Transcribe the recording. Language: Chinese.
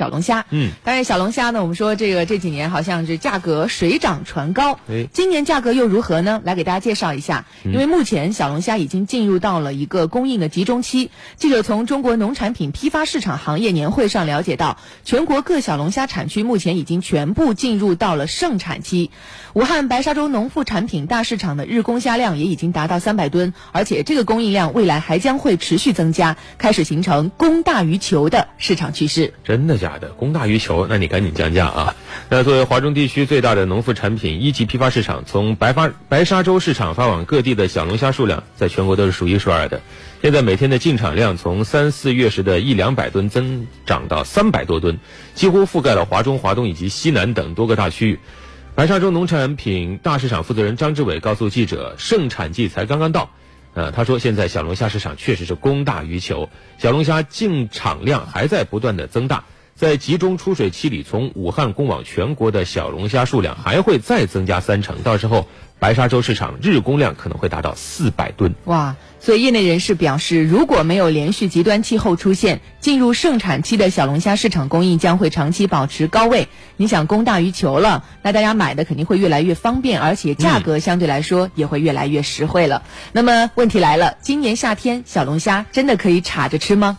小龙虾。嗯，但是小龙虾呢，我们说这个这几年好像是价格水涨船高。哎今年价格又如何呢？来给大家介绍一下，因为目前小龙虾已经进入到了一个供应的集中期。记者从中国农产品批发市场行业年会上了解到，全国各小龙虾产区目前已经全部进入到了盛产期。武汉白沙洲农副产品大市场的日供虾量也已经达到三百吨，而且这个供应量未来还将会持续增加，开始形成供大于求的市场趋势。真的假的？供大于求，那你赶紧降价啊！那作为华中地区最大的农副产品一级批发市场，从白发白沙洲市场发往各地的小龙虾数量，在全国都是数一数二的。现在每天的进场量从三四月时的一两百吨增长到三百多吨，几乎覆盖了华中、华东以及西南等多个大区域。白沙洲农产品大市场负责人张志伟告诉记者，盛产季才刚刚到。呃，他说现在小龙虾市场确实是供大于求，小龙虾进场量还在不断的增大。在集中出水期里，从武汉供往全国的小龙虾数量还会再增加三成，到时候白沙洲市场日供量可能会达到四百吨。哇！所以业内人士表示，如果没有连续极端气候出现，进入盛产期的小龙虾市场供应将会长期保持高位。你想供大于求了，那大家买的肯定会越来越方便，而且价格相对来说也会越来越实惠了。那么问题来了，今年夏天小龙虾真的可以插着吃吗？